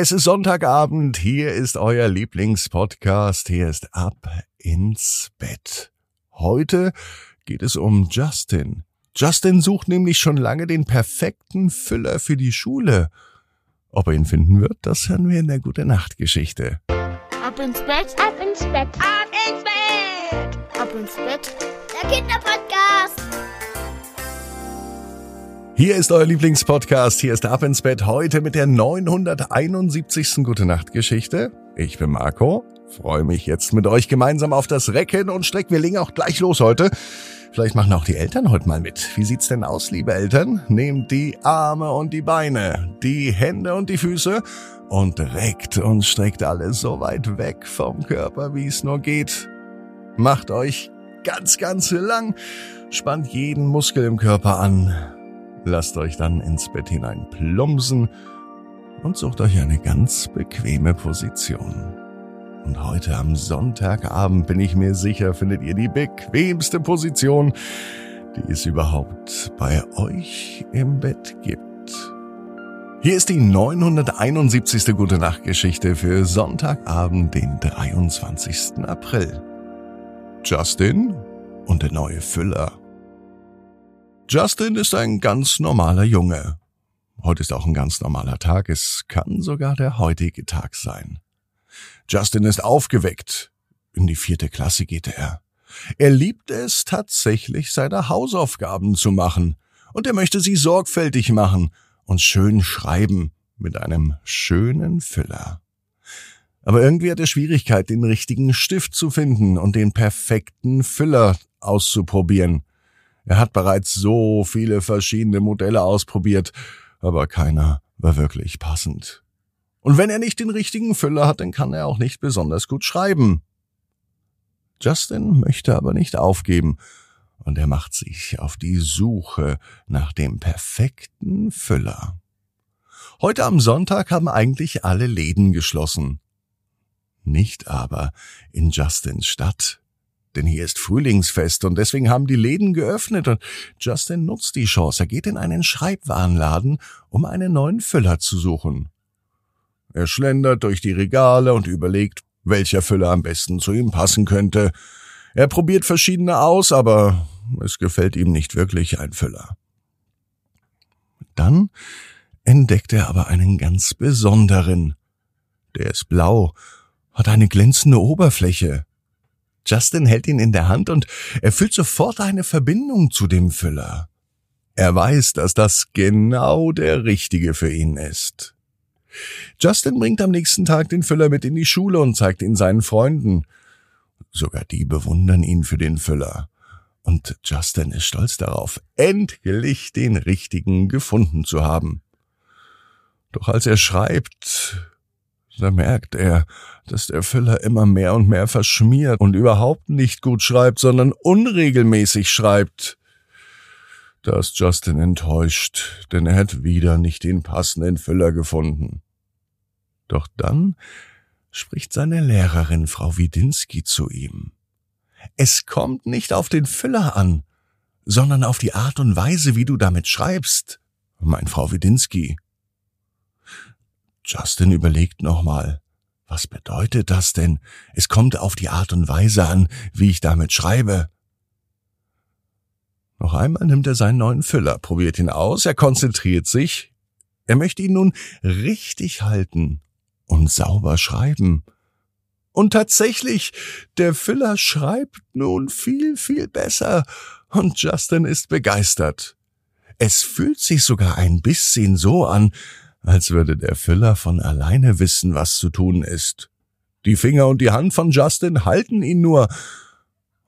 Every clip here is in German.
Es ist Sonntagabend, hier ist euer Lieblingspodcast, hier ist Ab ins Bett. Heute geht es um Justin. Justin sucht nämlich schon lange den perfekten Füller für die Schule. Ob er ihn finden wird, das hören wir in der Gute Nacht Geschichte. Ab ins Bett, ab ins Bett, ab ins Bett, ab ins Bett. Der Kinderpodcast. Hier ist euer Lieblingspodcast, hier ist Ab ins Bett heute mit der 971. Gute Nacht Geschichte. Ich bin Marco, freue mich jetzt mit euch gemeinsam auf das Recken und Streck. Wir legen auch gleich los heute. Vielleicht machen auch die Eltern heute mal mit. Wie sieht's denn aus, liebe Eltern? Nehmt die Arme und die Beine, die Hände und die Füße und reckt und streckt alles so weit weg vom Körper, wie es nur geht. Macht euch ganz, ganz lang, spannt jeden Muskel im Körper an. Lasst euch dann ins Bett hinein plumpsen und sucht euch eine ganz bequeme Position. Und heute am Sonntagabend bin ich mir sicher, findet ihr die bequemste Position, die es überhaupt bei euch im Bett gibt. Hier ist die 971. Gute Nacht Geschichte für Sonntagabend, den 23. April. Justin und der neue Füller. Justin ist ein ganz normaler Junge. Heute ist auch ein ganz normaler Tag. Es kann sogar der heutige Tag sein. Justin ist aufgeweckt. In die vierte Klasse geht er. Er liebt es tatsächlich, seine Hausaufgaben zu machen. Und er möchte sie sorgfältig machen und schön schreiben mit einem schönen Füller. Aber irgendwie hat er Schwierigkeit, den richtigen Stift zu finden und den perfekten Füller auszuprobieren. Er hat bereits so viele verschiedene Modelle ausprobiert, aber keiner war wirklich passend. Und wenn er nicht den richtigen Füller hat, dann kann er auch nicht besonders gut schreiben. Justin möchte aber nicht aufgeben, und er macht sich auf die Suche nach dem perfekten Füller. Heute am Sonntag haben eigentlich alle Läden geschlossen. Nicht aber in Justins Stadt. Denn hier ist Frühlingsfest und deswegen haben die Läden geöffnet und Justin nutzt die Chance. Er geht in einen Schreibwarenladen, um einen neuen Füller zu suchen. Er schlendert durch die Regale und überlegt, welcher Füller am besten zu ihm passen könnte. Er probiert verschiedene aus, aber es gefällt ihm nicht wirklich ein Füller. Dann entdeckt er aber einen ganz besonderen. Der ist blau, hat eine glänzende Oberfläche. Justin hält ihn in der Hand und er fühlt sofort eine Verbindung zu dem Füller. Er weiß, dass das genau der richtige für ihn ist. Justin bringt am nächsten Tag den Füller mit in die Schule und zeigt ihn seinen Freunden. Sogar die bewundern ihn für den Füller. Und Justin ist stolz darauf, endlich den richtigen gefunden zu haben. Doch als er schreibt, da merkt er, dass der Füller immer mehr und mehr verschmiert und überhaupt nicht gut schreibt, sondern unregelmäßig schreibt. Da ist Justin enttäuscht, denn er hat wieder nicht den passenden Füller gefunden. Doch dann spricht seine Lehrerin Frau Widinski zu ihm. Es kommt nicht auf den Füller an, sondern auf die Art und Weise, wie du damit schreibst, mein Frau Widinski. Justin überlegt nochmal. Was bedeutet das denn? Es kommt auf die Art und Weise an, wie ich damit schreibe. Noch einmal nimmt er seinen neuen Füller, probiert ihn aus, er konzentriert sich. Er möchte ihn nun richtig halten und sauber schreiben. Und tatsächlich, der Füller schreibt nun viel, viel besser, und Justin ist begeistert. Es fühlt sich sogar ein bisschen so an, als würde der Füller von alleine wissen, was zu tun ist. Die Finger und die Hand von Justin halten ihn nur,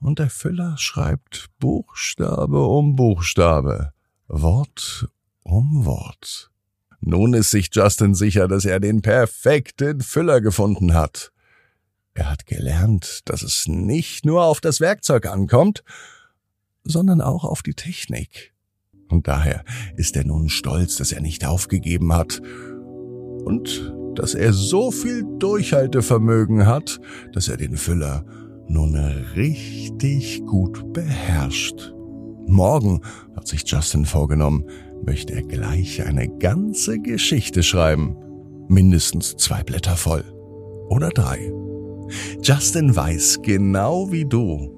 und der Füller schreibt Buchstabe um Buchstabe, Wort um Wort. Nun ist sich Justin sicher, dass er den perfekten Füller gefunden hat. Er hat gelernt, dass es nicht nur auf das Werkzeug ankommt, sondern auch auf die Technik. Und daher ist er nun stolz, dass er nicht aufgegeben hat und dass er so viel Durchhaltevermögen hat, dass er den Füller nun richtig gut beherrscht. Morgen, hat sich Justin vorgenommen, möchte er gleich eine ganze Geschichte schreiben. mindestens zwei Blätter voll. Oder drei. Justin weiß genau wie du.